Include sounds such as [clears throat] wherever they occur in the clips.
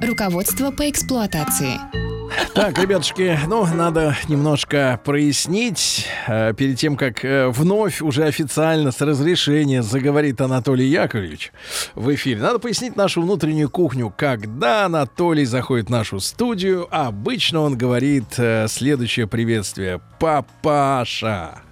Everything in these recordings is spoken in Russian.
Руководство по эксплуатации. Так, ребятушки, ну, надо немножко прояснить. э, перед тем, как э, вновь уже официально с разрешения заговорит Анатолий Яковлевич в эфире, надо пояснить нашу внутреннюю кухню. Когда Анатолий заходит в нашу студию, обычно он говорит э, следующее приветствие. Папаша.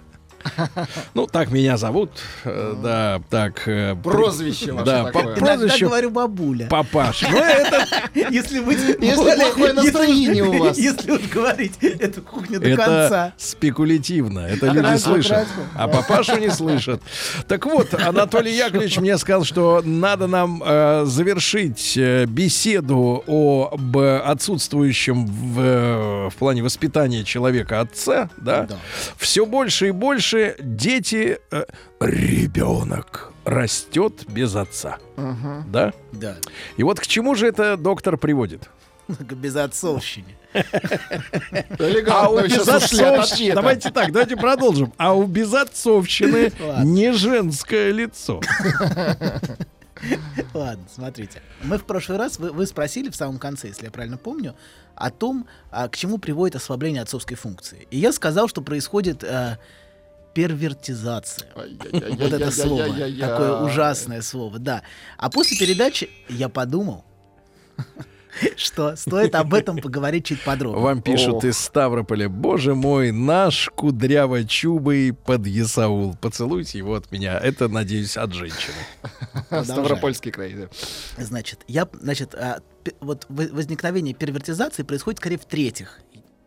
[laughs] Ну, так меня зовут. э, Да, так. э, Прозвище ваше Да, по такое. Иногда прозвищу говорю бабуля. Папаш. [laughs] Ну, это Если быть Если плохое настроение у вас. Если уж говорить эту кухню до Это конца. спекулятивно. Это люди слышат. А папашу не слышат. Так вот, Анатолий Яковлевич мне сказал, что надо нам э, завершить беседу об отсутствующем в, в плане воспитания человека отца. Да? Да. Все больше и больше дети... э, ребенок растет без отца. Да? Да. И вот к чему же это доктор приводит? К безотцовщине. Ушли от безотцовщины-. Давайте так, давайте продолжим. А у безотцовщины не женское лицо. Ладно, смотрите. Мы в прошлый раз, вы, вы спросили в самом конце, если я правильно помню, о том, а, к чему приводит ослабление отцовской функции. И я сказал, что происходит а, первертизация. Вот это слово. Такое ужасное слово, да. А после передачи я подумал, что стоит об этом поговорить чуть подробнее. Вам пишут Ох. из Ставрополя. Боже мой, наш кудряво-чубый подъясаул. Поцелуйте его от меня. Это, надеюсь, от женщины. Ставропольский край. да. Значит, я, значит, вот возникновение первертизации происходит скорее в третьих.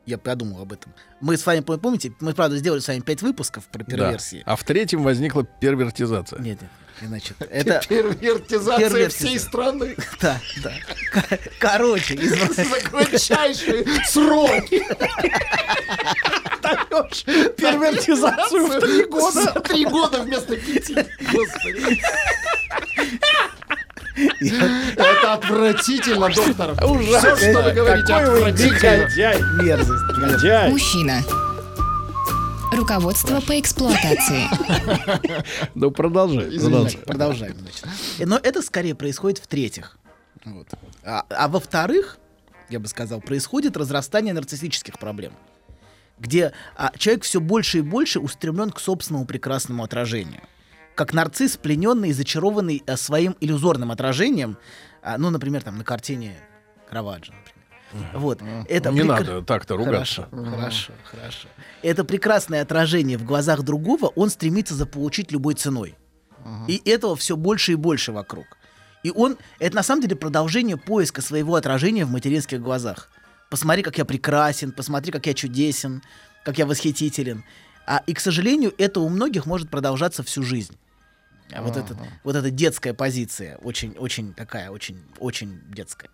Я подумал об этом. Мы с вами, пом- помните, мы, правда, сделали с вами пять выпусков про Да. перверсии. А в третьем возникла первертизация. Нет, нет, значит, [laughs] это... Первертизация Первертизация. всей страны. [laughs] Да, да. Ко- Короче, из- [laughs] За кратчайшие сроки. Первертизацию в три года. За три года вместо пяти. Господи. Это отвратительно, доктор. [laughs] Все, что вы говорите, Какой вы отвратительно. мерзость. Мужчина. Руководство по эксплуатации. [laughs] Ну, продолжай. Продолжаем, значит. Но это скорее происходит в третьих. Вот. А, а во-вторых, я бы сказал, происходит разрастание нарциссических проблем, где а, человек все больше и больше устремлен к собственному прекрасному отражению. Как нарцисс, плененный и зачарованный а, своим иллюзорным отражением, а, ну, например, там на картине Караваджо, например. Вот. Это Не прекра- надо так-то ругаться. Хорошо, хорошо, хорошо. Это прекрасное отражение в глазах другого, он стремится заполучить любой ценой. И этого все больше и больше вокруг. И он, это на самом деле продолжение поиска своего отражения в материнских глазах. Посмотри, как я прекрасен, посмотри, как я чудесен, как я восхитителен. А, и, к сожалению, это у многих может продолжаться всю жизнь. А вот, эта, вот эта детская позиция, очень, очень такая, очень, очень детская.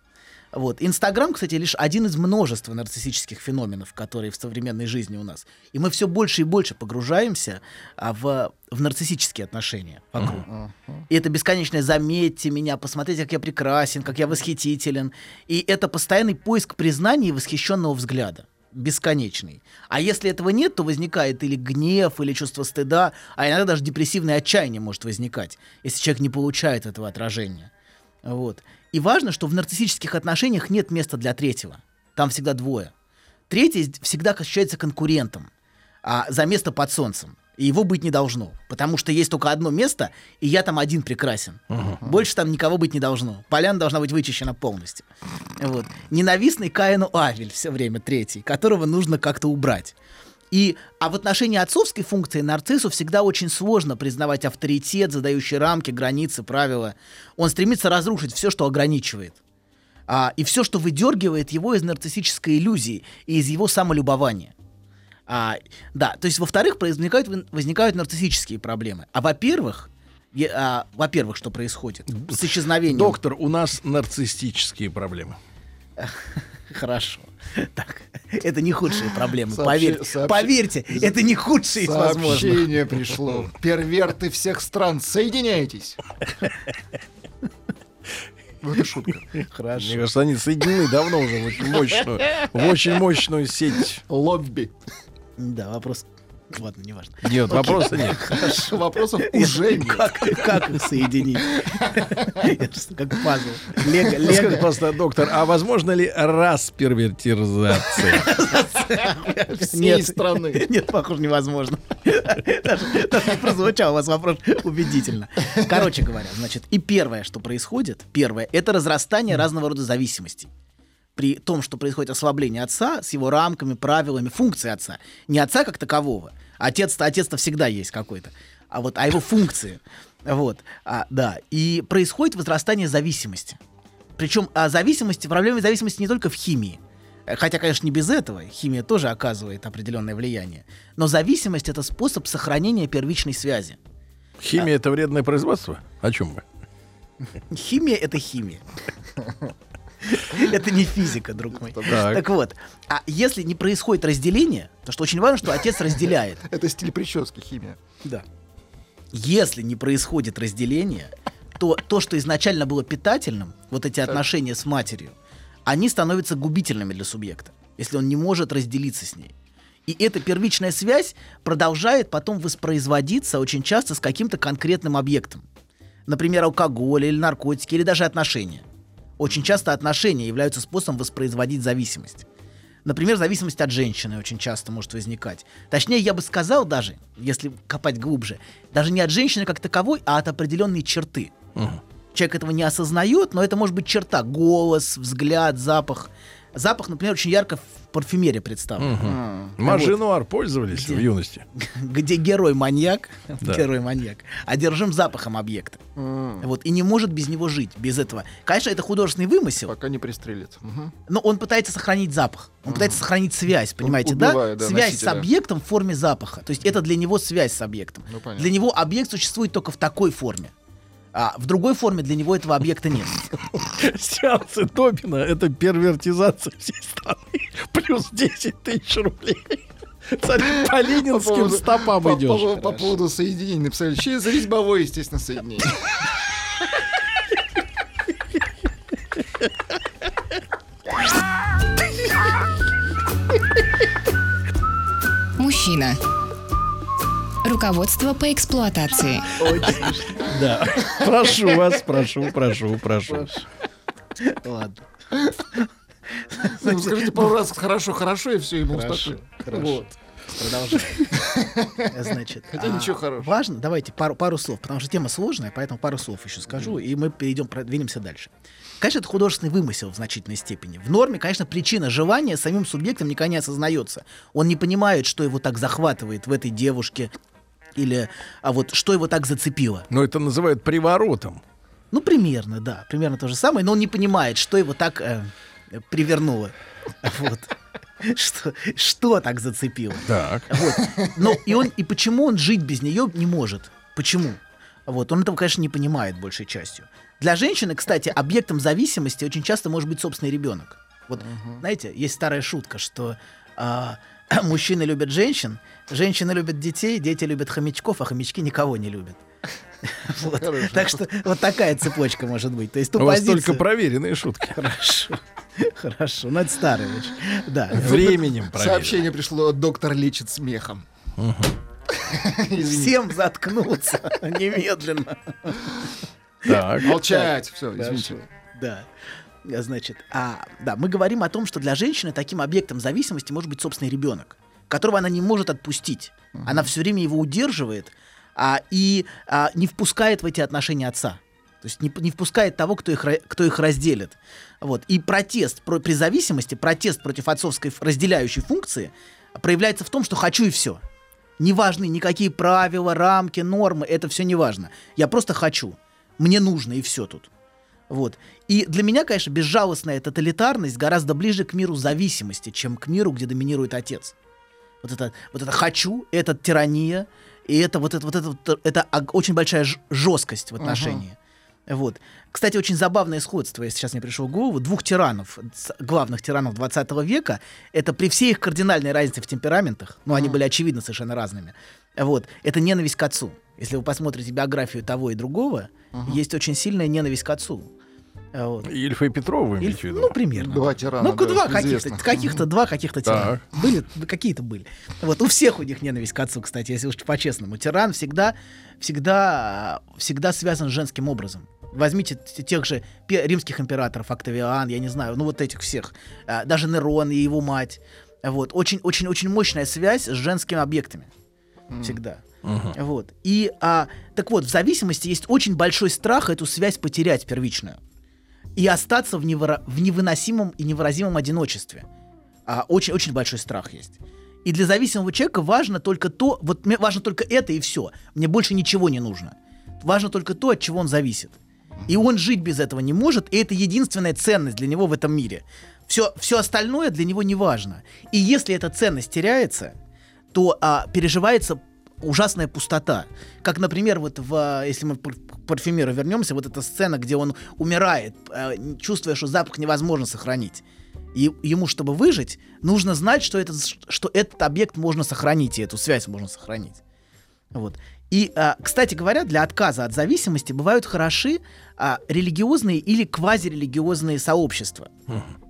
Вот. Инстаграм, кстати, лишь один из множества нарциссических феноменов, которые в современной жизни у нас. И мы все больше и больше погружаемся а, в, в нарциссические отношения вокруг. И это бесконечное «заметьте меня», «посмотрите, как я прекрасен», «как я восхитителен». И это постоянный поиск признания и восхищенного взгляда. Бесконечный. А если этого нет, то возникает или гнев, или чувство стыда, а иногда даже депрессивное отчаяние может возникать, если человек не получает этого отражения. Вот. И важно, что в нарциссических отношениях нет места для третьего. Там всегда двое. Третий всегда ощущается конкурентом а, за место под солнцем. И его быть не должно. Потому что есть только одно место, и я там один прекрасен. Больше там никого быть не должно. Поляна должна быть вычищена полностью. Вот. Ненавистный Каину Авель все время третий, которого нужно как-то убрать. И, а в отношении отцовской функции нарциссу всегда очень сложно признавать авторитет, задающий рамки, границы, правила. Он стремится разрушить все, что ограничивает. А, и все, что выдергивает его из нарциссической иллюзии и из его самолюбования. А, да, то есть, во-вторых, возникают, возникают нарциссические проблемы. А во-первых, а, во-первых, что происходит с исчезновением... Доктор, у нас нарциссические проблемы. [laughs] Хорошо. Так, это не худшие проблемы, Сообщи- поверьте. сообщи- Поверьте, это не худшие из возможных. Сообщение пришло. Перверты всех стран, соединяйтесь. Ну, это шутка. Мне Хорошо. кажется, они соединены давно уже в очень мощную, в очень мощную сеть. Лобби. Да, вопрос. Ладно, неважно. Нет, вопроса нет. [laughs] Хорошо, вопросов уже нет. Как, как их соединить? [laughs] Как пазл. Лего, Скажите, лего. просто, доктор, а возможно ли распертиризация? Всей страны. Нет, похоже, невозможно. Даже, даже не прозвучал у вас вопрос убедительно. Короче говоря, значит, и первое, что происходит, первое, это разрастание разного рода зависимостей. При том, что происходит ослабление отца с его рамками, правилами, функцией отца. Не отца как такового. Отец-то, отец-то всегда есть какой-то. А вот, а его функции. Вот, а, да. И происходит возрастание зависимости. Причем а зависимости, проблема зависимости не только в химии. Хотя, конечно, не без этого. Химия тоже оказывает определенное влияние. Но зависимость это способ сохранения первичной связи. Химия это вредное производство? О чем вы? Химия это химия. [laughs] Это не физика, друг мой. Так. Так вот, а если не происходит разделение, то что очень важно, что отец разделяет. [laughs] Это стиль прически, химия. Да. Если не происходит разделение, то то, что изначально было питательным, вот эти отношения с матерью, они становятся губительными для субъекта, если он не может разделиться с ней. И эта первичная связь продолжает потом воспроизводиться очень часто с каким-то конкретным объектом. Например, алкоголь или наркотики, или даже отношения. Очень часто отношения являются способом воспроизводить зависимость. Например, зависимость от женщины очень часто может возникать. Точнее, я бы сказал даже, если копать глубже, даже не от женщины как таковой, а от определенной черты. Человек этого не осознает, но это может быть черта. Голос, взгляд, запах. Запах, например, очень ярко в парфюмерии представлен. Мажинуар пользовались в юности? [laughs] Где герой маньяк, [laughs] Да. герой маньяк, одержим запахом объекта. Вот, и не может без него жить, без этого. Конечно, это художественный вымысел, Пока не пристрелит. Мгм. но он пытается сохранить запах. Он пытается сохранить связь, понимаете, убивая, да? да, Связь носителя. с объектом в форме запаха. То есть это для него связь с объектом. Ну, понятно. для него объект существует только в такой форме. А в другой форме для него этого объекта нет. Сеансы Добина — это первертизация всей страны. Плюс 10 тысяч рублей. Смотри, по ленинским поводу- стопам по- идешь. По, по поводу соединений написали. Через резьбовое, естественно, соединение. Мужчина. Руководство по эксплуатации. Да. Прошу вас, прошу, прошу, прошу. Ладно. Ну, Скажите пару раз хорошо, хорошо, и все, ему Хорошо. Вот. Продолжаем. [laughs] Значит, Хотя а, ничего хорошего. Важно, давайте пару, пару слов, потому что тема сложная, поэтому пару слов еще скажу, и мы перейдем, продвинемся дальше. Конечно, это художественный вымысел в значительной степени. В норме, конечно, причина желания самим субъектом никогда не осознается. Он не понимает, что его так захватывает в этой девушке, или а вот что его так зацепило. Но это называют приворотом. Ну, примерно, да, примерно то же самое, но он не понимает, что его так э, привернуло. [laughs] Вот. Что, что так зацепило. Так. Вот. Но и он и почему он жить без нее не может? Почему? Вот он этого, конечно, не понимает большей частью. Для женщины, кстати, объектом зависимости очень часто может быть собственный ребенок. Вот, знаете, есть старая шутка, что а, [clears throat] мужчины любят женщин, женщины любят детей, дети любят хомячков, а хомячки никого не любят. [laughs] Вот. Так что вот такая цепочка может быть. То есть ту У вас позицию- только проверенные шутки. [laughs] Хорошо. Хорошо. Ну, это старая очень. Да. Временем проверенные. Сообщение пришло, доктор лечит смехом. [laughs] Извините. Всем заткнуться немедленно. Так. Молчать. Все, Хорошо. извините. Да. А, Значит, а, да, мы говорим о том, что для женщины таким объектом зависимости может быть собственный ребенок, которого она не может отпустить. Она все время его удерживает а, и а, не впускает в эти отношения отца. То есть не, не впускает того, кто их, кто их разделит. Вот. И протест про- при зависимости, протест против отцовской разделяющей функции проявляется в том, что хочу и все. Не важны никакие правила, рамки, нормы, это все не важно. Я просто хочу. Мне нужно, и все тут. Вот. И для меня, конечно, безжалостная тоталитарность гораздо ближе к миру зависимости, чем к миру, где доминирует отец. Вот это, вот это хочу, это тирания, и это вот это, вот это, вот, это очень большая жесткость в отношении. Вот. Кстати, очень забавное сходство, если сейчас мне пришло в голову, двух тиранов, главных тиранов 20 века, это при всей их кардинальной разнице в темпераментах, ну, они были очевидно совершенно разными, вот, это ненависть к отцу. Если вы посмотрите биографию того и другого, есть очень сильная ненависть к отцу. А, Вот. Ильфа и Петрова, вы виду? ну, примерно. Два тирана, Ну-ка, да, два каких-то, каких-то два каких-то тирана. Так. Были, какие-то были. Вот у всех у них ненависть к отцу, кстати, если уж по-честному. Тиран всегда, всегда, всегда связан с женским образом. Возьмите тех же римских императоров, Октавиан, я не знаю, ну вот этих всех, А, даже Нерон и его мать. Вот очень, очень, очень мощная связь с женскими объектами всегда. Вот. И а, так вот, в зависимости есть очень большой страх эту связь потерять первичную и остаться в, невыра- в невыносимом и невыразимом одиночестве. А, очень, очень большой страх есть. И для зависимого человека важно только то, вот мне важно только это и все. Мне больше ничего не нужно. Важно только то, от чего он зависит. И он жить без этого не может, и это единственная ценность для него в этом мире. Все, все остальное для него не важно. И если эта ценность теряется, то а, переживается ужасная пустота. Как, например, вот в, а, если мы к парфюмеру вернемся, вот эта сцена, где он умирает, а, чувствуя, что запах невозможно сохранить. И ему, чтобы выжить, нужно знать, что, это, что этот объект можно сохранить, и эту связь можно сохранить. Вот. И, а, кстати говоря, для отказа от зависимости бывают хороши религиозные или квазирелигиозные сообщества,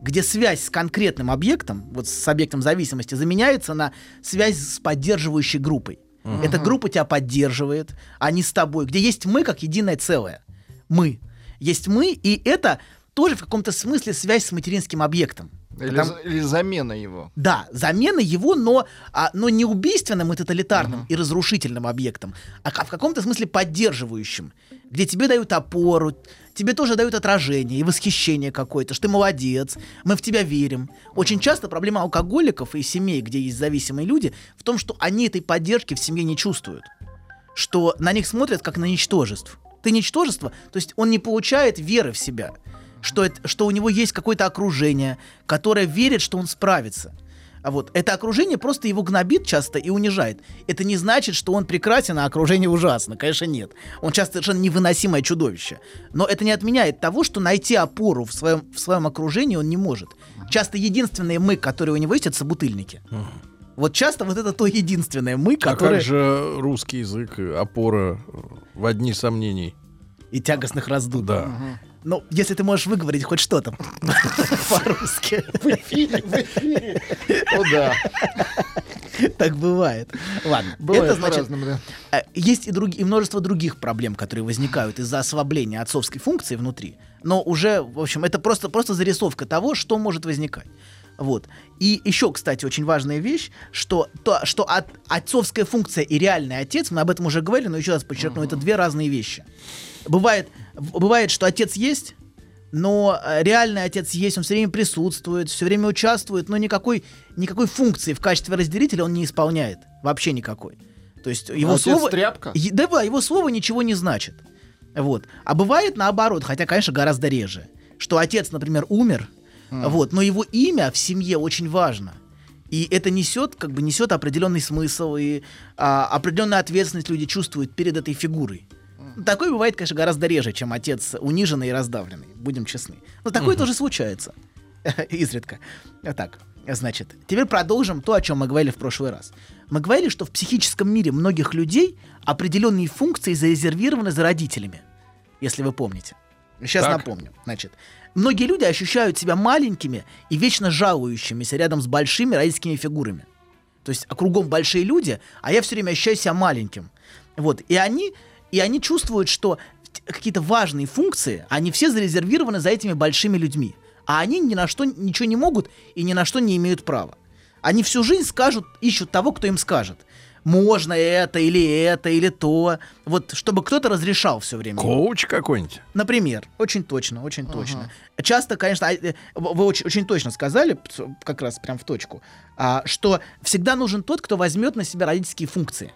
где связь с конкретным объектом, вот с объектом зависимости, заменяется на связь с поддерживающей группой. Эта группа тебя поддерживает, они с тобой, где есть мы как единое целое. Мы. Есть мы, и это тоже в каком-то смысле связь с материнским объектом. Или, Потому- или замена его. да, замена его, но, а, но не убийственным и тоталитарным и разрушительным объектом, а в каком-то смысле поддерживающим, где тебе дают опору, тебе тоже дают отражение и восхищение какое-то, что ты молодец, мы в тебя верим. Очень часто проблема алкоголиков и семей, где есть зависимые люди, в том, что они этой поддержки в семье не чувствуют, что на них смотрят как на ничтожеств. Ты ничтожество, то есть он не получает веры в себя, что, это, что у него есть какое-то окружение, которое верит, что он справится. А вот это окружение просто его гнобит часто и унижает. Это не значит, что он прекрасен, а окружение ужасно. Конечно, нет. Он часто совершенно невыносимое чудовище. Но это не отменяет того, что найти опору в своем, в своем окружении он не может. Часто единственные мы, которые у него есть, это собутыльники. Вот часто вот это то единственное мы, А которое... как же русский язык, опора в одни сомнений? И тягостных раздумий. Да. Ну, если ты можешь выговорить хоть что-то [laughs] по-русски. Ну да. Так бывает. Ладно. Бывает это значит, да. э, есть и, други- и множество других проблем, которые возникают из-за ослабления отцовской функции внутри. Но уже, в общем, это просто, просто зарисовка того, что может возникать. Вот. И еще, кстати, очень важная вещь, что, то, что от- отцовская функция и реальный отец, мы об этом уже говорили, но еще раз подчеркну, это две разные вещи. Бывает, бывает, что отец есть, но э, реальный отец есть, он все время присутствует, все время участвует, но никакой, никакой функции в качестве разделителя он не исполняет. Вообще никакой. То есть его Отец слово... тряпка? Да, да, его слово ничего не значит. Вот. А бывает наоборот, хотя, конечно, гораздо реже, что отец, например, умер, вот, но его имя в семье очень важно. И это несет, как бы несет определенный смысл, и а, определенную ответственность люди чувствуют перед этой фигурой. Такое бывает, конечно, гораздо реже, чем отец униженный и раздавленный, будем честны. Но такое тоже случается. [laughs] Изредка. Так, значит, теперь продолжим то, о чем мы говорили в прошлый раз. Мы говорили, что в психическом мире многих людей определенные функции зарезервированы за родителями, если вы помните. Сейчас Так. напомню. Значит, многие люди ощущают себя маленькими и вечно жалующимися рядом с большими родительскими фигурами. То есть а кругом большие люди, а я все время ощущаю себя маленьким. Вот. И они, и они чувствуют, что какие-то важные функции, они все зарезервированы за этими большими людьми. А они ни на что ничего не могут и ни на что не имеют права. Они всю жизнь скажут, ищут того, кто им скажет. Можно это, или это, или то. Вот, чтобы кто-то разрешал все время. Коуч какой-нибудь? Например, очень точно, очень точно. Часто, конечно, а, э, вы очень, очень точно сказали, как раз прям в точку, а, что всегда нужен тот, кто возьмет на себя родительские функции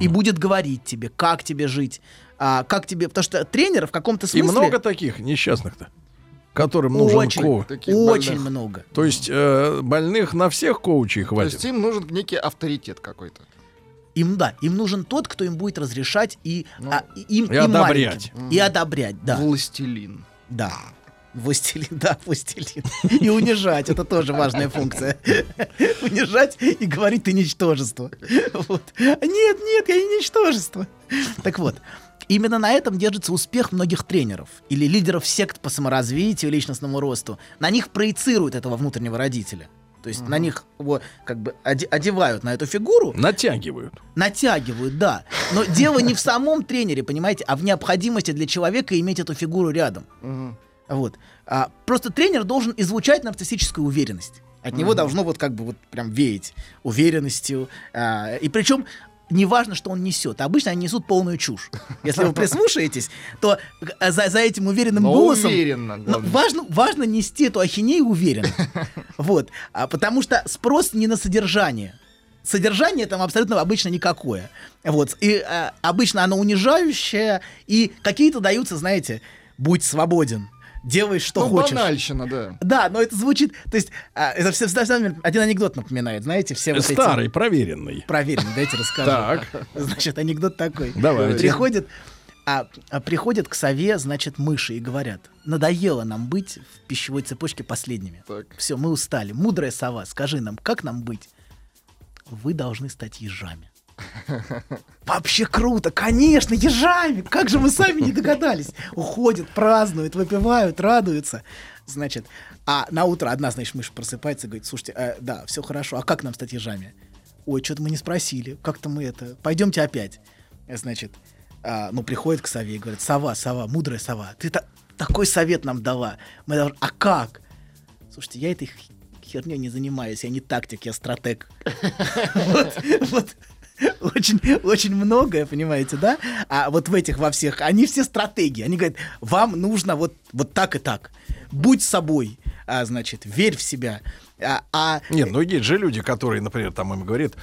и будет говорить тебе, как тебе жить, а, как тебе, потому что тренер в каком-то И смысле много таких несчастных-то, которым нужен очень, коуч. Таких очень больных. много. То есть э, больных на всех коучей То хватит. есть им нужен некий авторитет какой-то. Им, да, им нужен тот, кто им будет разрешать и, а, и им, И им одобрять. маленьким. И одобрять, да. Властелин. Да. Властелин, да, властелин. И унижать, это тоже важная функция. Унижать и говорить ты ничтожество. Вот. Нет, нет, я не ничтожество. Так вот, именно на этом держится успех многих тренеров или лидеров сект по саморазвитию, личностному росту. На них проецируют этого внутреннего родителя. То есть на них его как бы оде- одевают на эту фигуру, Натягивают. натягивают, да. Но дело не в самом тренере, понимаете, а в необходимости для человека иметь эту фигуру рядом. Вот. А, просто тренер должен излучать нарциссическую уверенность. От него должно вот как бы вот прям веять уверенностью. А, и причем неважно, что он несет. Обычно они несут полную чушь. Если вы прислушаетесь, то э, за, за этим уверенным Но голосом... уверенно, Ну, главное. важно, важно нести эту ахинею уверенно. Вот. А, потому что спрос не на содержание. Содержание там абсолютно обычно никакое. Вот. И а, обычно оно унижающее, и какие-то даются, знаете, будь свободен, делай, что Ну, хочешь. банальщина, да. Да, но это звучит, то есть, а, это все, всегда- один анекдот напоминает, знаете, все вот эти- Старый, проверенный. Проверенный, дайте расскажу. Так. [laughs] Значит, анекдот такой. Давайте. Приходит, а, а приходят к сове, значит, мыши и говорят, надоело нам быть в пищевой цепочке последними. Так. Все, мы устали. Мудрая сова, скажи нам, как нам быть? Вы должны стать ежами. [laughs] Вообще круто, конечно, ежами. Как же мы сами не догадались? Уходят, празднуют, выпивают, радуются. Значит, а на утро одна, значит, мышь просыпается и говорит, слушайте, э, да, все хорошо, а как нам стать ежами? Ой, что-то мы не спросили, как-то мы это, пойдемте опять. Э, Значит, а, ну, приходит к сове и говорит, сова, сова, мудрая сова, ты та- такой совет нам дала. Мы должны... А как? Слушайте, я этой херней не занимаюсь, я не тактик, я стратег. [laughs] Вот, вот. Очень, очень многое, понимаете, да? А вот в этих во всех, они все стратегии. Они говорят, вам нужно вот, вот так и так. Будь собой, а, значит, верь в себя. А, а Нет, ну есть же люди, которые, например, там им говорят,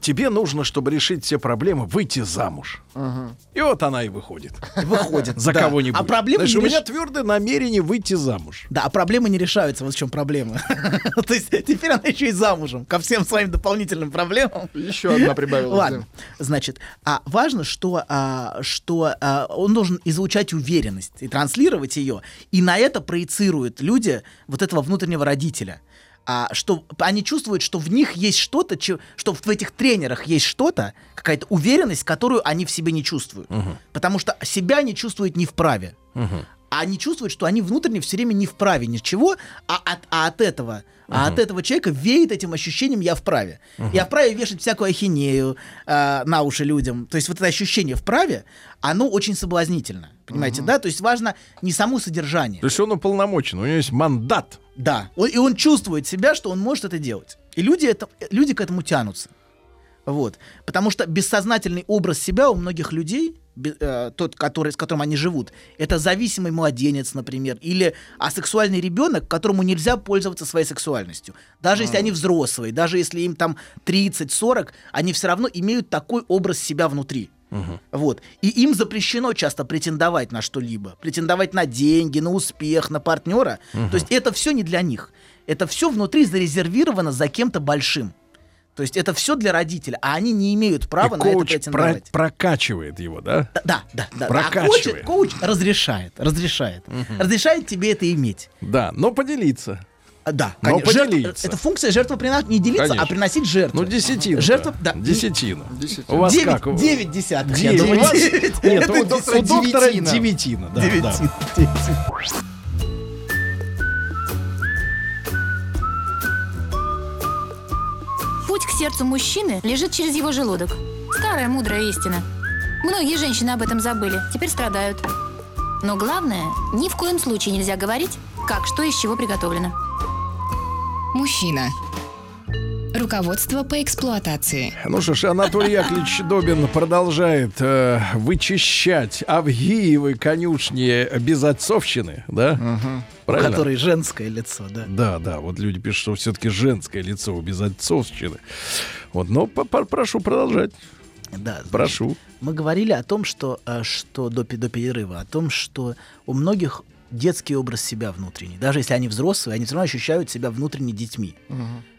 тебе нужно, чтобы решить все проблемы, выйти замуж. И вот она и выходит. [laughs] выходит. За да. кого-нибудь. А проблемы Знаешь, не у меня реш- твердое намерение выйти замуж. Да, а проблемы не решаются, вот в чем проблема. [laughs] То есть теперь она еще и замужем ко всем своим дополнительным проблемам. Еще одна прибавилась. Ладно, значит, а важно, что, а, что а, он должен излучать уверенность и транслировать ее, и на это проецируют люди вот этого внутреннего родителя. А, что они чувствуют, что в них есть что-то, че- что в этих тренерах есть что-то, какая-то уверенность, которую они в себе не чувствуют. Потому что себя они чувствуют не вправе. А они чувствуют, что они внутренне все время не вправе ничего, а от, а от этого, а от этого человека веет этим ощущением я вправе. Я вправе вешать всякую ахинею э, на уши людям. То есть вот это ощущение вправе, оно очень соблазнительно. Понимаете, да? То есть важно не само содержание. То есть он уполномочен, у него есть мандат. Да. Он- и он чувствует себя, что он может это делать. И люди, это, люди к этому тянутся. Вот. Потому что бессознательный образ себя у многих людей, э, тот, который, с которым они живут, это зависимый младенец, например, или асексуальный ребенок, которому нельзя пользоваться своей сексуальностью. Даже если они взрослые, даже если им там 30-40, они все равно имеют такой образ себя внутри. Вот. И им запрещено часто претендовать на что-либо. Претендовать на деньги, на успех, на партнера. То есть это все не для них. Это все внутри зарезервировано за кем-то большим. То есть это все для родителя, а они не имеют права и на это коуч про- претендовать. прокачивает его, да? Да, да, да. да. А Прокачивает. коуч, коуч разрешает, разрешает. Разрешает тебе это иметь. Да, но поделиться. А, Да, Но конечно. Жертв- поделиться. это функция жертвоприношения. Не делиться, Конечно. а приносить жертву. Ну, десятина. Жертва, да. Десятина. Десятина. У вас Девять, как? У- девять десятых. я Девять. думаю, У вас- девять. Нет, Это у, доктора у доктора Девятина. девятина. да, Девять. да. Девять. Путь к сердцу мужчины лежит через его желудок. Старая мудрая истина. Многие женщины об этом забыли, теперь страдают. Но главное, ни в коем случае нельзя говорить, как что из чего приготовлено. Мужчина. Руководство по эксплуатации. Ну что ж, Анатолий Яковлевич Добин продолжает э, вычищать Авгиевы конюшни безотцовщины, да? У Правильно? которой женское лицо, да. Да, да, вот люди пишут, что все-таки женское лицо у безотцовщины. Вот, но по- по- прошу продолжать. Да, значит, Прошу. Мы говорили о том, что, э, что до, до перерыва, о том, что у многих детский образ себя внутренний. Даже если они взрослые, они все равно ощущают себя внутренне детьми,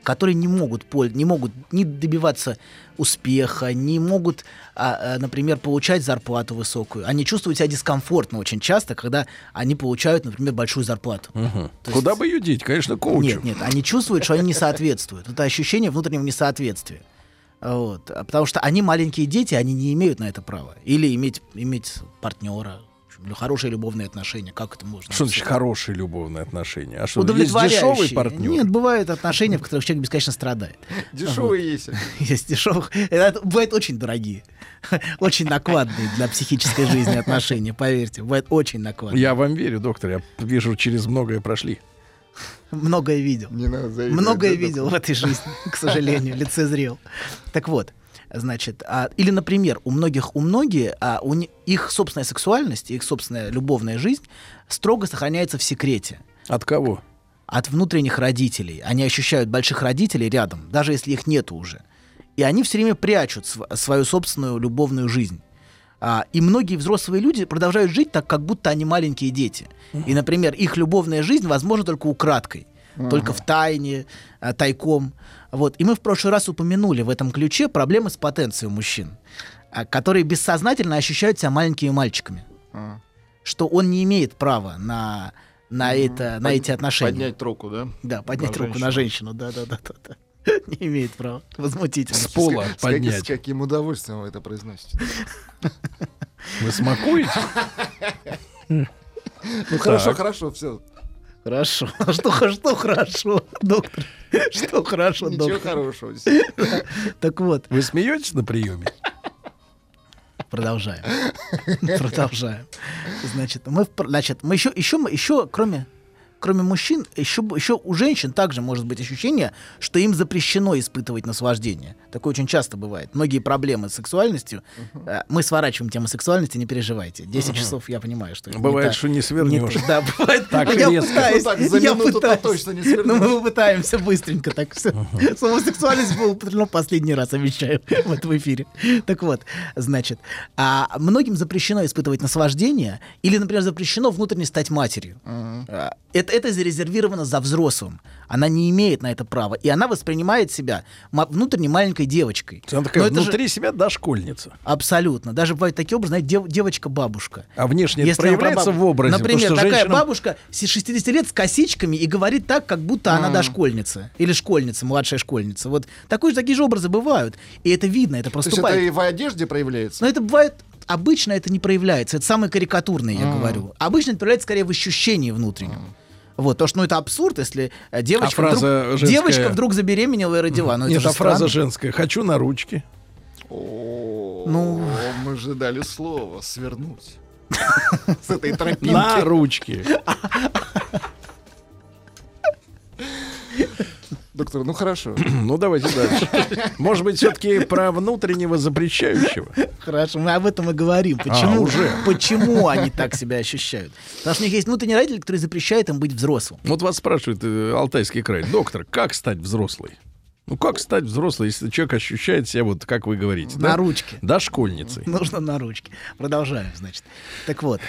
которые не могут, пол- не могут ни добиваться успеха, не могут, а, а, например, получать зарплату высокую. Они чувствуют себя дискомфортно очень часто, когда они получают, например, большую зарплату. То есть- Куда бы ее деть? Конечно, коучу. нет, нет, они чувствуют, что они не соответствуют. Это ощущение внутреннего несоответствия. Вот. А Потому что они маленькие дети, они не имеют на это права. Или иметь, иметь партнера, хорошие любовные отношения. Как это можно? Что значит хорошие любовные отношения? А что, есть дешевый партнер? Нет, бывают отношения, в которых человек бесконечно страдает. [laughs] Дешевые есть. [laughs] Есть дешевых. Это бывают очень дорогие. [laughs] Очень накладные для психической жизни отношения, поверьте. Бывают очень накладные. Я вам верю, доктор. Я вижу, через многое прошли. Многое видел. Не надо Многое видел в этой жизни, к сожалению, лицезрел. Так вот, значит, а, или, например, у многих, у многих, а, у ни- их собственная сексуальность, их собственная любовная жизнь строго сохраняется в секрете От кого? от внутренних родителей. Они ощущают больших родителей рядом, даже если их нету уже. И они все время прячут св- свою собственную любовную жизнь. А, и многие взрослые люди продолжают жить так, как будто они маленькие дети. И, например, их любовная жизнь возможна только украдкой, только в тайне, а, тайком. Вот. И мы в прошлый раз упомянули в этом ключе проблемы с потенцией у мужчин, а, которые бессознательно ощущают себя маленькими мальчиками. А. Что он не имеет права на, на, это, на эти отношения. Поднять руку, да? Да, поднять На руку на женщину, да, да, да, да, да. [laughs] Не имеет права. Возмутительно. С пола С, каким- с поднять. каким удовольствием вы это произносите? Вы смакуете? [laughs] Ну хорошо, хорошо, все. Хорошо. [laughs] Что, что хорошо, доктор? Что хорошо, Ничего доктор? хорошего. [laughs] Так вот, Вы смеетесь на приеме? продолжаем. [laughs] Продолжаем. Значит, мы, значит, мы еще, еще, мы- еще, кроме, кроме мужчин, еще, еще у женщин также может быть ощущение, что им запрещено испытывать наслаждение. Такое очень часто бывает. Многие проблемы с сексуальностью. э, Мы сворачиваем тему сексуальности, не переживайте. 10 часов я понимаю, что... это не Бывает, та- что не не свернешь. та- Да, [laughs] бывает. Так я резко. пытаюсь, Ну так, за я пытаюсь. точно не Но свернешь. мы пытаемся быстренько так все. Слово сексуальность было употреблено последний раз, обещаю, [laughs] в этом эфире. Так вот, значит, а многим запрещено испытывать наслаждение или, например, запрещено внутренне стать матерью. А, Это, это зарезервировано за взрослым. Она не имеет на это права. И она воспринимает себя внутренне маленькой девочкой. Она такая Но это же- внутри себя дошкольница. Абсолютно. Даже бывают такие образы, знаете, дев- девочка-бабушка. А внешне это Если про проявляется бабу- в образе. Например, такая женщинам- бабушка с 60 лет с косичками и говорит так, как будто она дошкольница. Или школьница, младшая школьница. Вот такой, же- такие же образы бывают. И это видно, это То есть это и в одежде проявляется? Но это бывает... Обычно это не проявляется. Это самое карикатурное, я говорю. Обычно это проявляется скорее в ощущении внутреннем. Вот, то, что ну, это абсурд, если э, девочка, А фраза вдруг, женская? девочка вдруг забеременела и родила. Ну, это Нет, же а фраза странно. женская. Хочу на ручки. О, Ну. мы же дали слово свернуть. [laughs] С этой На тропинки. ручки. [laughs] Доктор, ну хорошо. [clears throat] Ну, давайте дальше. Может быть, все-таки про внутреннего запрещающего. Хорошо, мы об этом и говорим. Почему, А, уже. почему они так себя ощущают? Потому что у них есть внутренний родитель, который запрещает им быть взрослым. Вот вас спрашивает э, Алтайский край. Доктор, как стать взрослой? Ну, как стать взрослой, если человек ощущает себя, вот как вы говорите, На да? ручке. Дошкольницей. Нужно на ручке. Продолжаем, значит. Так вот,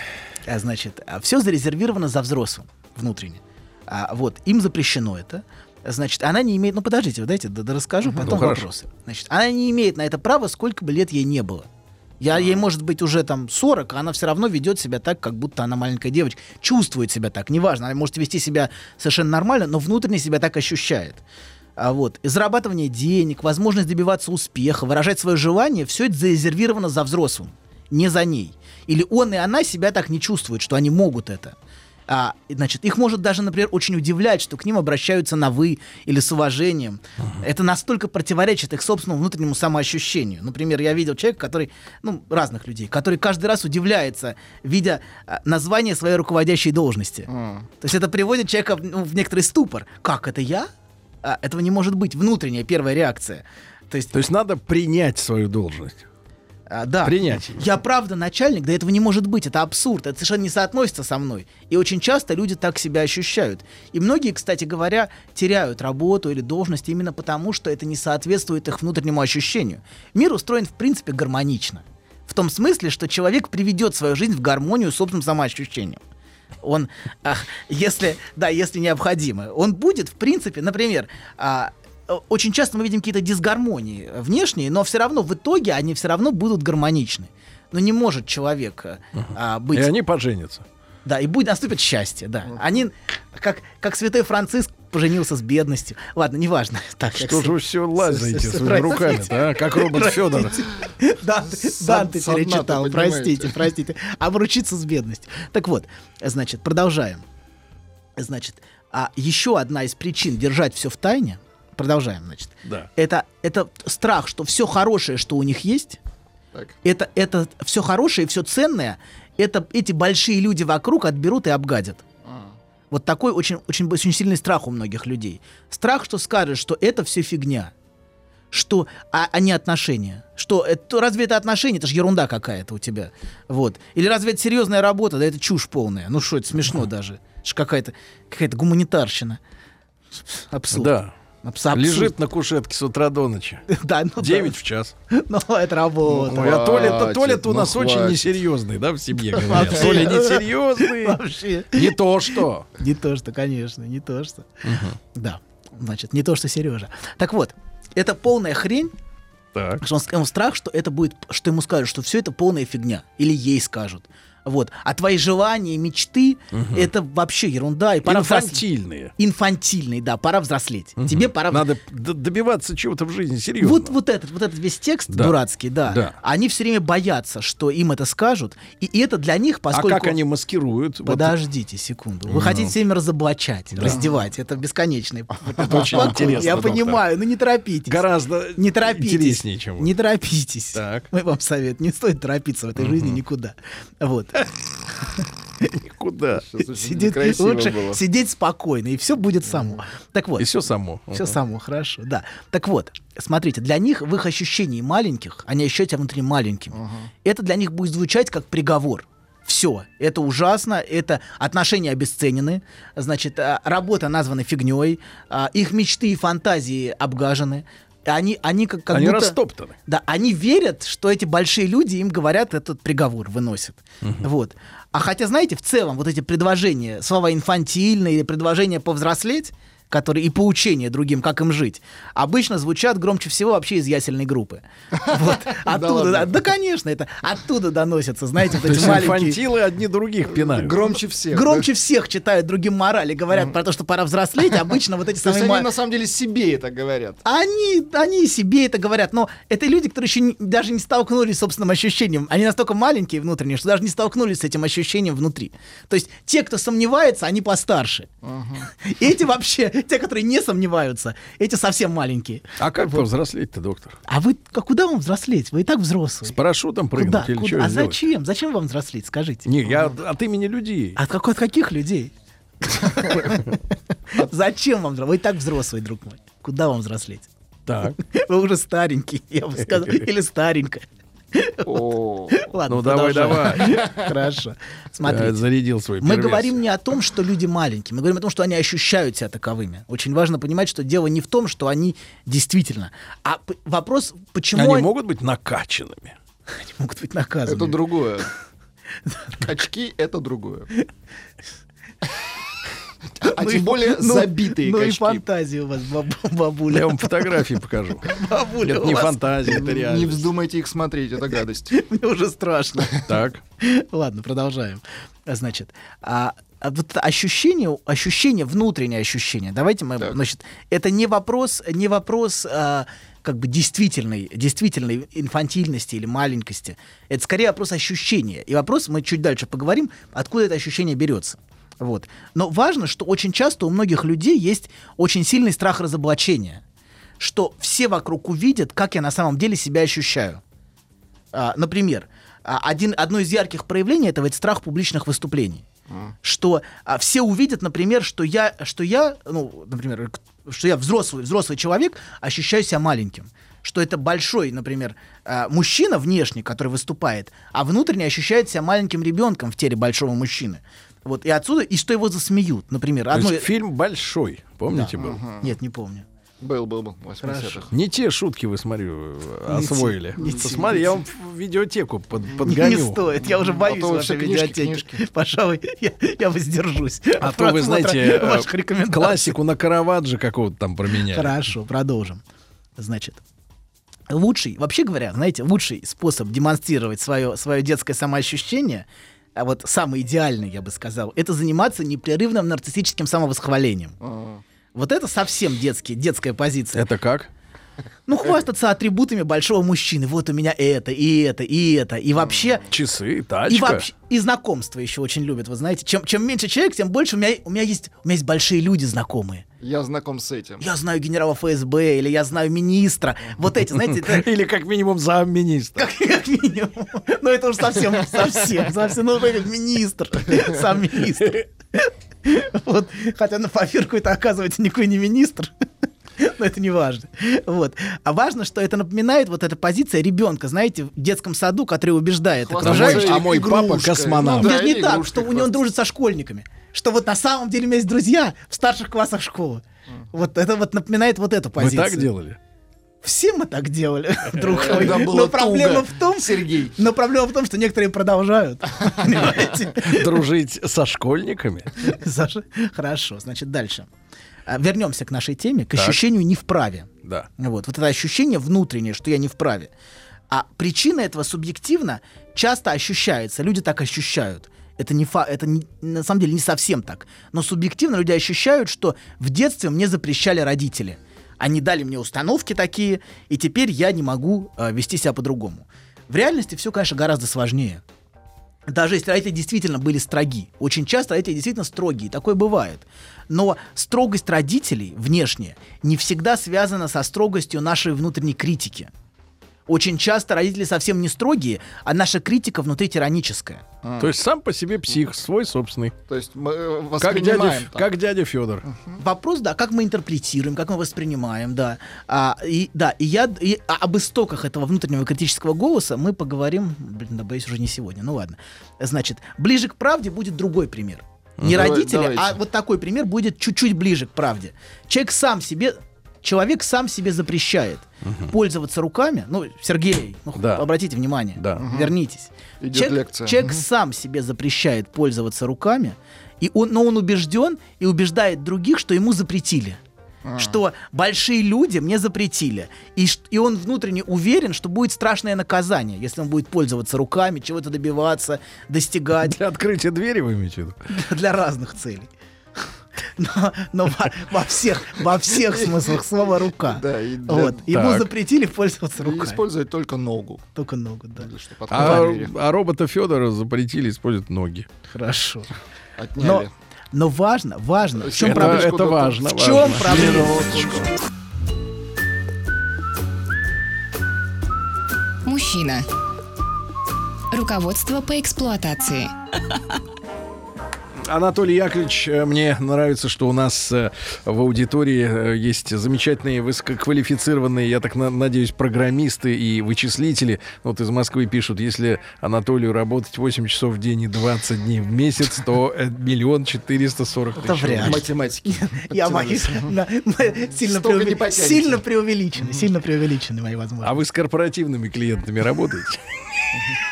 а, значит, все зарезервировано за взрослым внутренне. А, вот, им запрещено это. Значит, она не имеет... Ну, подождите, дайте, да, да расскажу, потом Ну, вопросы. Значит, она не имеет на это права, сколько бы лет ей не было. Я, ей может быть уже там 40, а она все равно ведет себя так, как будто она маленькая девочка. Чувствует себя так, неважно. Она может вести себя совершенно нормально, но внутренне себя так ощущает. А вот, и зарабатывание денег, возможность добиваться успеха, выражать свое желание, все это зарезервировано за взрослым, не за ней. Или он и она себя так не чувствуют, что они могут это. А, значит, их может даже, например, очень удивлять, что к ним обращаются на вы или с уважением. Это настолько противоречит их собственному внутреннему самоощущению. Например, я видел человека, который, ну, разных людей, который каждый раз удивляется, видя а, название своей руководящей должности. То есть это приводит человека в, ну, в некоторый ступор. Как это я? А, этого не может быть. Внутренняя первая реакция. То есть, То есть надо принять свою должность. А, да. Принять. Я правда начальник, да этого не может быть, это абсурд, это совершенно не соотносится со мной. И очень часто люди так себя ощущают. И многие, кстати говоря, теряют работу или должность именно потому, что это не соответствует их внутреннему ощущению. Мир устроен, в принципе, гармонично. В том смысле, что человек приведет свою жизнь в гармонию с собственным самоощущением. Он, а, если, да, если необходимо, он будет, в принципе, например, а, очень часто мы видим какие-то дисгармонии внешние, но все равно в итоге они все равно будут гармоничны. Но не может человек э, а, быть... И они поженятся. Да, и будет наступит счастье, да. Они, как, как святой Франциск поженился с бедностью. Ладно, неважно. [laughs] Так, Что же вы все лазаете с- своими [laughs] простите. руками-то, а? Как робот Федор. Данте, перечитал, простите, простите. Обручиться с бедностью. Так вот, значит, продолжаем. Значит, а еще одна из причин держать все в тайне, продолжаем, значит, Да. это, это страх, что все хорошее, что у них есть, Так. это, это все хорошее, все ценное, это эти большие люди вокруг отберут и обгадят. А. Вот такой очень, очень, очень сильный страх у многих людей. Страх, что скажешь, что это все фигня. Что, а, а не отношения. Что, это, разве это отношения? Это же ерунда какая-то у тебя. Вот. Или разве это серьезная работа? Да это чушь полная. Ну что, это смешно [laughs] даже. Это ж какая-то какая гуманитарщина. Абсурд. Да. Абс- абсурд. Лежит на кушетке с утра до ночи. [laughs] Да, ну да. 9 в час. [laughs] Ну, это работа. Ой, а Толя, хватит, Толя-то у ну нас очень хватит. несерьезный, да, в семье [laughs] говорят. Вообще. Толя несерьезный. Вообще. Не то что. Не то, что, конечно, не то, что. Да. Значит, не то, что Сережа. Так вот, это полная хрень, Так. что он, он страх, что это будет, что ему скажут, что все это полная фигня. Или ей скажут. Вот. А твои желания, мечты, это вообще ерунда. И пора. Инфантильные. Инфантильный, да, пора взрослеть. Тебе пора... Надо добиваться чего-то в жизни серьезно. Вот, вот этот, вот этот весь текст Да. дурацкий, да, Да. Они все время боятся, что им это скажут, и, и это для них, поскольку... А как они маскируют? Вот Подождите секунду. Вы хотите все время разоблачать, раздевать. Это бесконечный. [laughs] Очень интересно, Я понимаю, но не торопитесь. гораздо Не торопитесь. интереснее, чем вы. Не торопитесь. Так. Мы вам совет. Не стоит торопиться в этой жизни никуда. Вот. Куда? Сейчас очень Сидеть, лучше было. сидеть спокойно, и все будет само. Так вот. И все само. Все само хорошо, да. Так вот, смотрите, для них в их ощущении маленьких, они ощущают себя внутри маленькими. Это для них будет звучать как приговор. Все, это ужасно, это отношения обесценены, значит, а, работа названа фигней, а, их мечты и фантазии обгажены. Они, они как, как Они будто... растоптаны. Да, они верят, что эти большие люди им говорят этот приговор, выносят. Вот. А хотя, знаете, в целом вот эти предложения, слова инфантильные или предложения повзрослеть, которые и поучения другим, как им жить, обычно звучат громче всего вообще из ясельной группы. [laughs] Вот. Оттуда, да, да, конечно, это оттуда доносятся, знаете, вот эти маленькие... инфантилы одни других пинают. Громче всех. Громче всех читают другим морали, говорят про то, что пора взрослеть, обычно вот эти самые... они на самом деле себе это говорят. Они, они себе это говорят, но это люди, которые еще даже не столкнулись с собственным ощущением. Они настолько маленькие внутренние, что даже не столкнулись с этим ощущением внутри. То есть те, кто сомневается, они постарше. [laughs] Эти вообще, [laughs] те, которые не сомневаются, эти совсем маленькие. А как повзрослеть-то, доктор? А вы а куда вам взрослеть? Вы и так взрослые. С парашютом Куда? прыгнуть или Куда? что А сделать? зачем? Зачем вам взрослеть? Скажите. Не, я от, от имени людей. От, как- от каких людей? [laughs] [laughs] Зачем вам взрослеть? Вы и так взрослый, друг мой. Куда вам взрослеть? Так. Вы уже старенький, я бы сказал. Или старенькая. Ладно, Ну, давай, продолжаем. [laughs] Хорошо. Я Смотрите. зарядил свой Мы говорим не о том, что люди маленькие, мы говорим о том, что они ощущают себя таковыми. Очень важно понимать, что дело не в том, что они действительно, а вопрос, почему Они они, могут быть накачанными. они могут быть наказаны. это другое. [laughs] Качки — это другое. [laughs] А Ну и- тем более ну- забитые Ну и качки. фантазии у вас, баб- [laughs] бабуля. Я вам фотографии покажу. [laughs] Бабуля, Это у не вас- фантазия, это Не реальность. вздумайте их смотреть, это гадость. [laughs] Мне уже страшно. Так. Ладно, продолжаем. Значит, а, а вот ощущение, ощущение, внутреннее ощущение. Давайте мы, Так. значит, это не вопрос, не вопрос а, как бы действительной, действительной инфантильности или маленькости. Это скорее вопрос ощущения. И вопрос, мы чуть дальше поговорим, откуда это ощущение берется. Вот. Но важно, что очень часто у многих людей есть очень сильный страх разоблачения. Что все вокруг увидят, как я на самом деле себя ощущаю. А, например, а, один, одно из ярких проявлений этого это страх публичных выступлений. Что а, все увидят, например, что я, что я, ну, например, что я взрослый, взрослый человек, ощущаю себя маленьким. Что это большой, например, а, мужчина внешне, который выступает, а внутренне ощущает себя маленьким ребенком в теле большого мужчины. Вот, и отсюда, и что его засмеют, например. То Одно... есть фильм большой, помните, был? Нет, не помню. Был, был, был. в 80-х. Не те шутки вы, смотрю, э, Не те, освоили. не те, Посмотри, не я вам в видеотеку под, Не подгоню. стоит, я уже боюсь А то вы вашей книжки, видеотеки. книжки. Пожалуй, я, я воздержусь. А то вы знаете, э, ваших рекомендаций. классику на Караваджо какого-то там променяли. Хорошо, продолжим. Значит, лучший, вообще говоря, знаете, лучший способ демонстрировать свое, свое детское самоощущение, а вот самый идеальный, я бы сказал, это заниматься непрерывным нарциссическим самовосхвалением. А, Вот это совсем детский, детская позиция. Это как? Ну, хвастаться атрибутами большого мужчины. Вот у меня это, и это, и это. И вообще... Часы, тачка. И вообще, и знакомства еще очень любят, вы знаете. Чем, чем меньше человек, тем больше у меня, у меня есть, у меня есть большие люди знакомые. Я знаком с этим. Я знаю генерала ФСБ, или я знаю министра. Вот эти, знаете, это [laughs] Или как минимум замминистра. как, как минимум. Ну, это уж совсем, совсем, совсем, ну, как министр, сам министр. [laughs] Вот, хотя на поверку это оказывается никакой не министр. [laughs] Но это не важно. Вот. А важно, что это напоминает вот эта позиция ребенка, знаете, в детском саду, который убеждает А мой, окружающих. а мой папа космонавт. Ну да. Даже не так, что у него он дружит со школьниками. Что вот на самом деле у меня есть друзья в старших классах школы. Вот это вот напоминает вот эту Вы позицию. так делали? Все мы так делали, [laughs] друг мой. Но проблема туго, в том, Сергей. но проблема в том, что некоторые продолжают. [laughs] Понимаете? Дружить со школьниками? Саша? Хорошо, значит, дальше. А, Вернемся к нашей теме, к Так. ощущению не вправе. Да. Вот, вот это ощущение внутреннее, что я не вправе. А причина этого субъективно часто ощущается. Люди так ощущают. Это, не фа- это не- на самом деле не совсем так. Но субъективно люди ощущают, что в детстве мне запрещали родители. Они дали мне установки такие, и теперь я не могу э, вести себя по-другому. В реальности все, конечно, гораздо сложнее. Даже если родители действительно были строги. Очень часто родители действительно строгие, такое бывает. Но строгость родителей внешне не всегда связана со строгостью нашей внутренней критики. Очень часто родители совсем не строгие, а наша критика внутри тираническая. То есть сам по себе псих, свой собственный. То есть мы э, Как дядя, воспринимаем как дядя Федор. Вопрос, да, как мы интерпретируем, как мы воспринимаем, да. А, и, да, и я и а- об истоках этого внутреннего критического голоса мы поговорим, блин, да, боюсь, уже не сегодня, ну ладно. Значит, ближе к правде будет другой пример. Не Давай- родители, давайте. а вот такой пример будет чуть-чуть ближе к правде. Человек сам себе, человек сам себе запрещает пользоваться руками. Ну, Сергей, ну, Да. обратите внимание, Да. вернитесь. Идет человек лекция. человек сам себе запрещает пользоваться руками, и он, но он убежден и убеждает других, что ему запретили. Что большие люди мне запретили. И, и он внутренне уверен, что будет страшное наказание, если он будет пользоваться руками, чего-то добиваться, достигать Для открытия двери вы имеете в виду? [laughs] для разных целей. Но, но во, во всех, во всех смыслах слова рука. Да, и для- вот. Ему запретили пользоваться руками. использовать только ногу. Только ногу, да. А, а робота Федора запретили использовать ноги. Хорошо. Отняли. Но, но важно, важно. В чем Это, проблема? это важно. В чем важно. проблема? Мужчина. Руководство по эксплуатации. Анатолий Яковлевич, э, мне нравится, что у нас э, в аудитории э, есть замечательные высококвалифицированные, я так на- надеюсь, программисты и вычислители. Вот из Москвы пишут, если Анатолию работать 8 часов в день и 20 дней в месяц, то миллион четыреста сорок Это тысяч. вряд ли. рублей. Математики. Я боюсь, сильно преувеличены, сильно преувеличены мои возможности. А вы с корпоративными клиентами работаете? [laughs]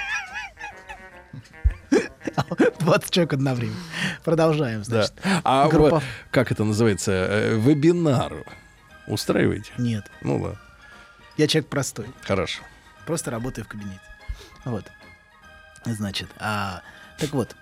[laughs] 20 человек одновременно. Продолжаем, Да. значит. А Группа- вы- как это называется? Э, Вебинар устраиваете? Нет, Ну ладно, я человек простой. хорошо. Просто работаю в кабинете. Вот. Значит, а, так вот,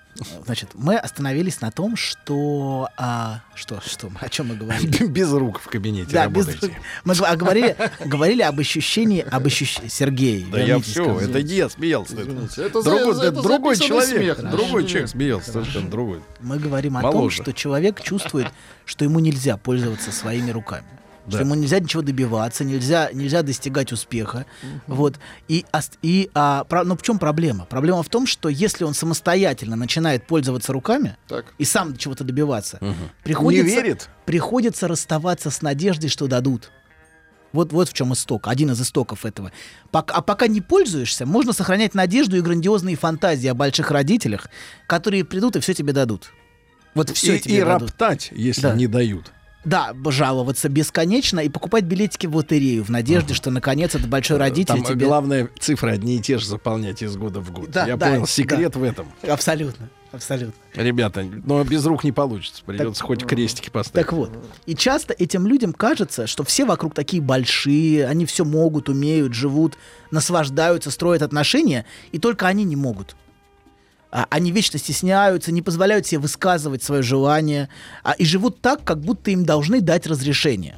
значит, мы остановились на том, что... А, что, что, мы- о чем мы говорили? [laughs] Без рук в кабинете Да, без- работаете. мы а говорили, говорили об ощущении, об ощущении... Сергей, Да я все, это я смеялся. Это другой, за- это другой человек, смех. другой Хорошо. человек смеялся, совершенно другой. Мы говорим о том, что человек чувствует, что ему нельзя пользоваться своими руками. Что Да. ему нельзя ничего добиваться, нельзя, нельзя достигать успеха. Вот. И, и, а, про- но в чем проблема? Проблема в том, что если он самостоятельно начинает пользоваться руками Так. и сам чего-то добиваться, приходится, Не верит? приходится расставаться с надеждой, что дадут. Вот, вот в чем исток, один из истоков этого. Пок- а пока не пользуешься, можно сохранять надежду и грандиозные фантазии о больших родителях, которые придут и все тебе дадут. Вот все и, тебе и дадут. роптать, если Да. не дают. Да, жаловаться бесконечно и покупать билетики в лотерею в надежде, что наконец этот большой родитель Там тебе... главное цифры одни и те же заполнять из года в год. Да, Я да, понял, да. секрет в этом. Абсолютно, абсолютно. Ребята, но без рук не получится. Придется хоть крестики поставить. Так вот, и часто этим людям кажется, что все вокруг такие большие, они все могут, умеют, живут, наслаждаются, строят отношения, и только они не могут. А, они вечно стесняются, не позволяют себе высказывать свое желание, а, и живут так, как будто им должны дать разрешение.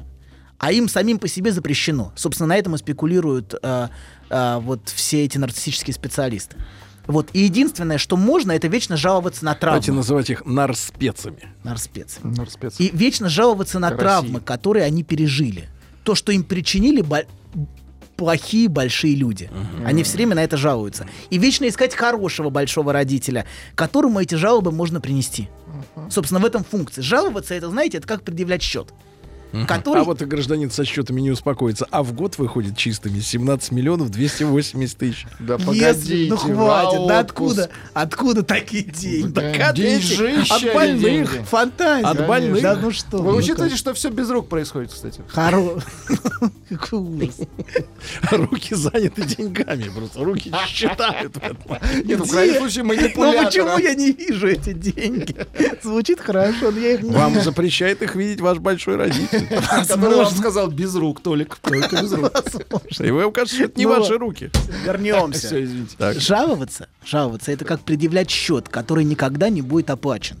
А им самим по себе запрещено. Собственно, на этом и спекулируют а, а, вот все эти нарциссические специалисты. Вот. И единственное, что можно, это вечно жаловаться на травмы. Давайте называть их нарспецами. Нарспецы. Норспец. И вечно жаловаться на России. травмы, которые они пережили. То, что им причинили плохие большие люди. Они все время на это жалуются. И вечно искать хорошего большого родителя, которому эти жалобы можно принести. Собственно, в этом функция. Жаловаться, это, знаете, это как предъявлять счет. Который... А вот и гражданин со счетами не успокоится. А в год выходит чистыми 17 миллионов 280 тысяч. Да Если- погодите, ну хватит, да откуда, откуда такие деньги? Да, этих, деньжища от больных, деньги? фантазия. От больных. Да ну что. Вы ну учитываете, что все без рук происходит, кстати? Хоро... [laughs] Какой ужас. Руки заняты деньгами. Просто руки считают. Нет, в крайнем случае Ну манипулятора. почему я не вижу эти деньги? Звучит хорошо, но я их не Вам запрещает их видеть ваш большой родитель. [laughs] Который вам сказал без рук, Толик. Только без рук. И вы укажете, что это не Ну, ваши руки. Вернемся. Все, извините. Жаловаться, жаловаться, это как предъявлять счет, который никогда не будет оплачен.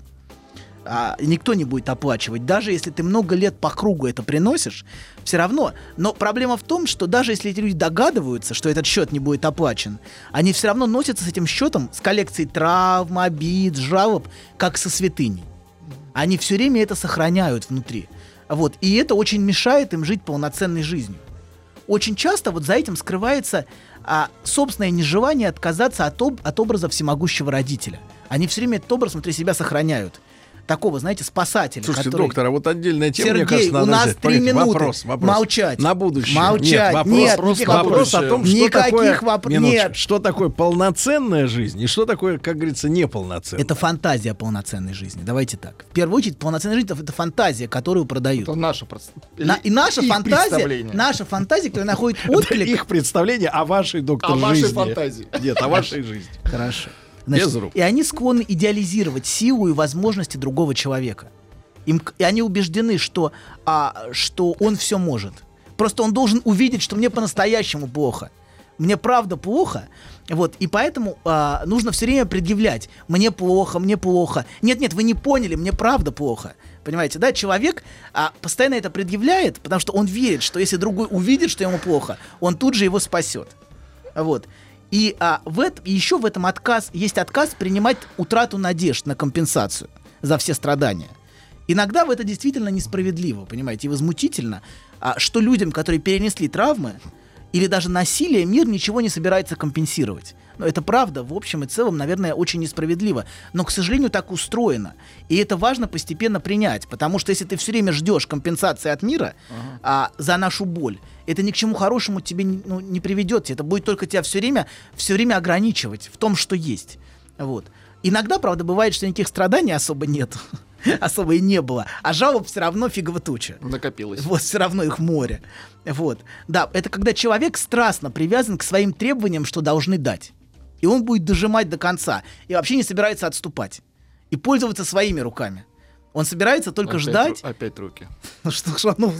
А, никто не будет оплачивать. Даже если ты много лет по кругу это приносишь, все равно. Но проблема в том, что даже если эти люди догадываются, что этот счет не будет оплачен, они все равно носятся с этим счетом, с коллекцией травм, обид, жалоб, как со святыней. Они все время это сохраняют внутри. Вот. И это очень мешает им жить полноценной жизнью очень часто вот за этим скрывается а, собственное нежелание отказаться от, об- от образа всемогущего родителя. Они все время этот образ внутри себя сохраняют. Такого, знаете, спасателя. Слушайте, который- доктор, а вот отдельная тема, мне Сергей, кажется, надо у нас три минуты. Вопрос, вопрос. Молчать. На будущее. Молчать. Нет, вопрос, Нет, вопрос, вопрос о том, что Никаких такое... воп- нет. Что такое полноценная жизнь и что такое, как говорится, неполноценная. Это фантазия полноценной жизни. Давайте так. В первую очередь, полноценная жизнь это, фантазия, которую продают. Это наша просто. На- и наша их фантазия, наша фантазия, которая находит [laughs] отклик. их представление о вашей, доктор, О вашей жизни. фантазии. Нет, о вашей жизни. Хорошо. Без рук. И они склонны идеализировать силу и возможности другого человека. Им, и они убеждены, что, а, что он все может. Просто он должен увидеть, что мне по-настоящему плохо. Мне правда плохо. Вот, и поэтому а, нужно все время предъявлять. Мне плохо, мне плохо. Нет, нет, вы не поняли, мне правда плохо. Понимаете, да, человек а, постоянно это предъявляет, потому что он верит, что если другой увидит, что ему плохо, он тут же его спасет. Вот. И а, в эт- и еще в этом отказ есть отказ принимать утрату надежд на компенсацию за все страдания. Иногда в это действительно несправедливо, понимаете, и возмутительно, а, что людям, которые перенесли травмы или даже насилие, мир ничего не собирается компенсировать. Но это правда, в общем и целом, наверное, очень несправедливо. Но, к сожалению, так устроено. И это важно постепенно принять, потому что если ты все время ждешь компенсации от мира а, за нашу боль, это ни к чему хорошему тебе ну, не приведет. Это будет только тебя все время, все время ограничивать в том, что есть. Вот. Иногда, правда, бывает, что никаких страданий особо нет. [laughs] Особо и не было. А жалоб все равно фигово туча. Накопилось. Вот, все равно их море. Вот. Да, это когда человек страстно привязан к своим требованиям, что должны дать. И он будет дожимать до конца. И вообще не собирается отступать. И пользоваться своими руками. Он собирается только Опять ждать. ру- Опять руки. [laughs] Ну что, ж, ну,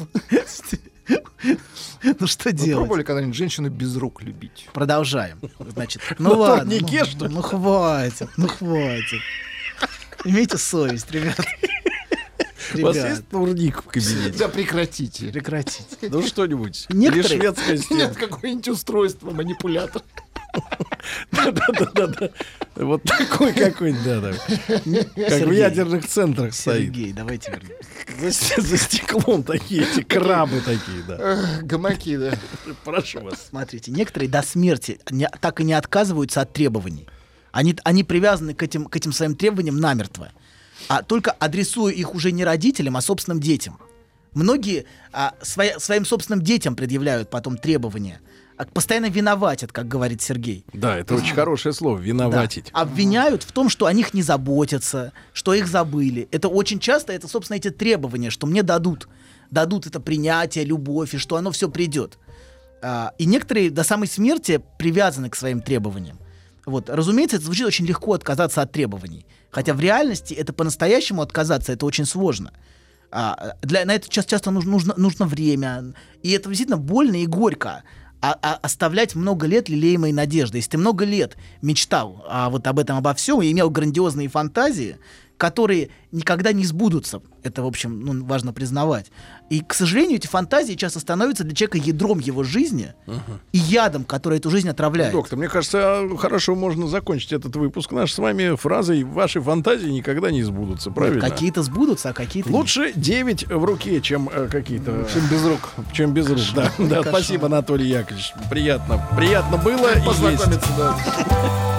[laughs] ну что Вы делать? пробовали когда-нибудь женщину без рук любить? Продолжаем. Значит, На ну ладно. ну, что ну хватит, ну хватит. Имейте совесть, ребят. У вас Ребят, есть турник в кабинете? Да прекратите. прекратите. Ну что-нибудь. Некоторые- Или шведская стена. Нет, какое-нибудь устройство, манипулятор. Да-да-да. Вот такой какой-нибудь, да, да. Как в ядерных центрах стоит. Сергей, давайте вернемся. За, стеклом такие, эти крабы такие, да. Гамаки, да. Прошу вас. Смотрите, некоторые до смерти так и не отказываются от требований. Они, они привязаны к этим, к этим своим требованиям намертво. А только адресуя их уже не родителям, а собственным детям. Многие а, своя- своим собственным детям предъявляют потом требования. а постоянно виноватят, как говорит Сергей. Да, это очень хорошее слово, Да. виноватить. Обвиняют в том, что о них не заботятся, что их забыли. Это очень часто, это, собственно, эти требования, что мне дадут. Дадут это принятие, любовь, и что оно все придет. А, и некоторые до самой смерти привязаны к своим требованиям. Вот. Разумеется, это звучит очень легко отказаться от требований. Хотя в реальности это по-настоящему отказаться, это очень сложно. А, для, на это часто, часто нужно, нужно, нужно время. И это действительно больно и горько. А, а- оставлять много лет лелеемой надежды. Если ты много лет мечтал а, вот об этом, обо всем, и имел грандиозные фантазии, которые никогда не сбудутся, это, в общем, ну, важно признавать. И, к сожалению, эти фантазии часто становятся для человека ядром его жизни и ядом, который эту жизнь отравляет. Доктор, мне кажется, хорошо можно закончить этот выпуск наш с вами фразой «Ваши фантазии никогда не сбудутся», правильно? Какие-то сбудутся, а какие-то нет. Лучше 9 в руке, чем э, какие-то... Чем без рук. Чем без рук, да. да спасибо, Анатолий Яковлевич. Приятно. Приятно было. и есть. Познакомиться, да.